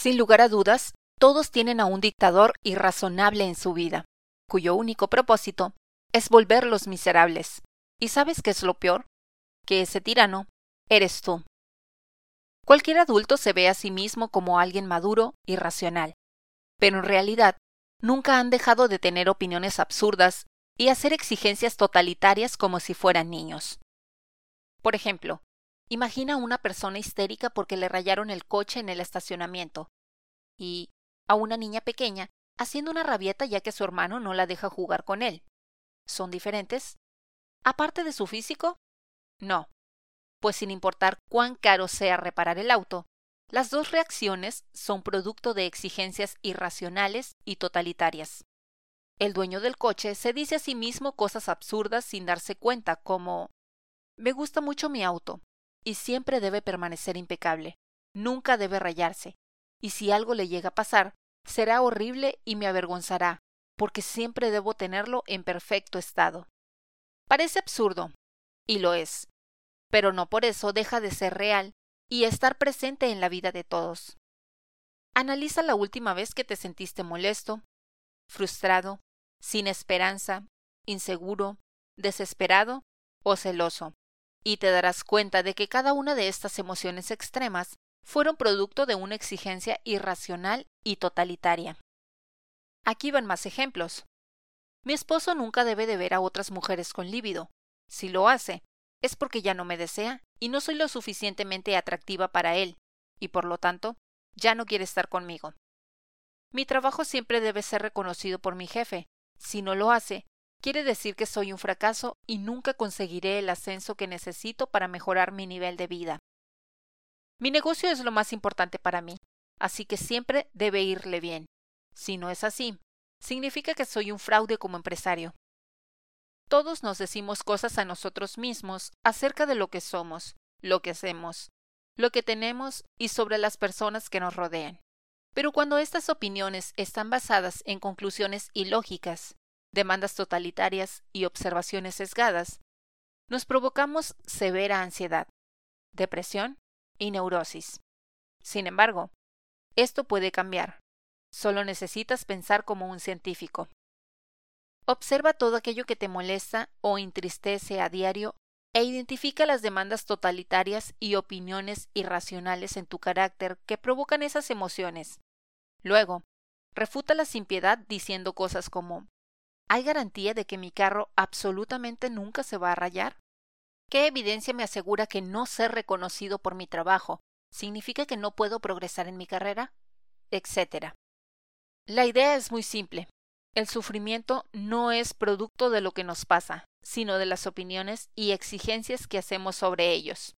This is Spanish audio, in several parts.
Sin lugar a dudas, todos tienen a un dictador irrazonable en su vida, cuyo único propósito es volverlos miserables. ¿Y sabes qué es lo peor? Que ese tirano eres tú. Cualquier adulto se ve a sí mismo como alguien maduro y racional, pero en realidad nunca han dejado de tener opiniones absurdas y hacer exigencias totalitarias como si fueran niños. Por ejemplo, imagina a una persona histérica porque le rayaron el coche en el estacionamiento y a una niña pequeña haciendo una rabieta ya que su hermano no la deja jugar con él. ¿Son diferentes? Aparte de su físico? No pues sin importar cuán caro sea reparar el auto, las dos reacciones son producto de exigencias irracionales y totalitarias. El dueño del coche se dice a sí mismo cosas absurdas sin darse cuenta, como Me gusta mucho mi auto, y siempre debe permanecer impecable, nunca debe rayarse, y si algo le llega a pasar, será horrible y me avergonzará, porque siempre debo tenerlo en perfecto estado. Parece absurdo, y lo es, pero no por eso deja de ser real y estar presente en la vida de todos. Analiza la última vez que te sentiste molesto, frustrado, sin esperanza, inseguro, desesperado o celoso, y te darás cuenta de que cada una de estas emociones extremas fueron producto de una exigencia irracional y totalitaria. Aquí van más ejemplos. Mi esposo nunca debe de ver a otras mujeres con líbido. Si lo hace, es porque ya no me desea y no soy lo suficientemente atractiva para él, y por lo tanto, ya no quiere estar conmigo. Mi trabajo siempre debe ser reconocido por mi jefe. Si no lo hace, quiere decir que soy un fracaso y nunca conseguiré el ascenso que necesito para mejorar mi nivel de vida. Mi negocio es lo más importante para mí, así que siempre debe irle bien. Si no es así, significa que soy un fraude como empresario. Todos nos decimos cosas a nosotros mismos acerca de lo que somos, lo que hacemos, lo que tenemos y sobre las personas que nos rodean. Pero cuando estas opiniones están basadas en conclusiones ilógicas, demandas totalitarias y observaciones sesgadas, nos provocamos severa ansiedad, depresión y neurosis. Sin embargo, esto puede cambiar. Solo necesitas pensar como un científico. Observa todo aquello que te molesta o entristece a diario e identifica las demandas totalitarias y opiniones irracionales en tu carácter que provocan esas emociones. Luego, refútalas sin piedad diciendo cosas como ¿Hay garantía de que mi carro absolutamente nunca se va a rayar? ¿Qué evidencia me asegura que no ser reconocido por mi trabajo significa que no puedo progresar en mi carrera? etcétera. La idea es muy simple. El sufrimiento no es producto de lo que nos pasa, sino de las opiniones y exigencias que hacemos sobre ellos.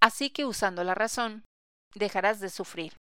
Así que usando la razón, dejarás de sufrir.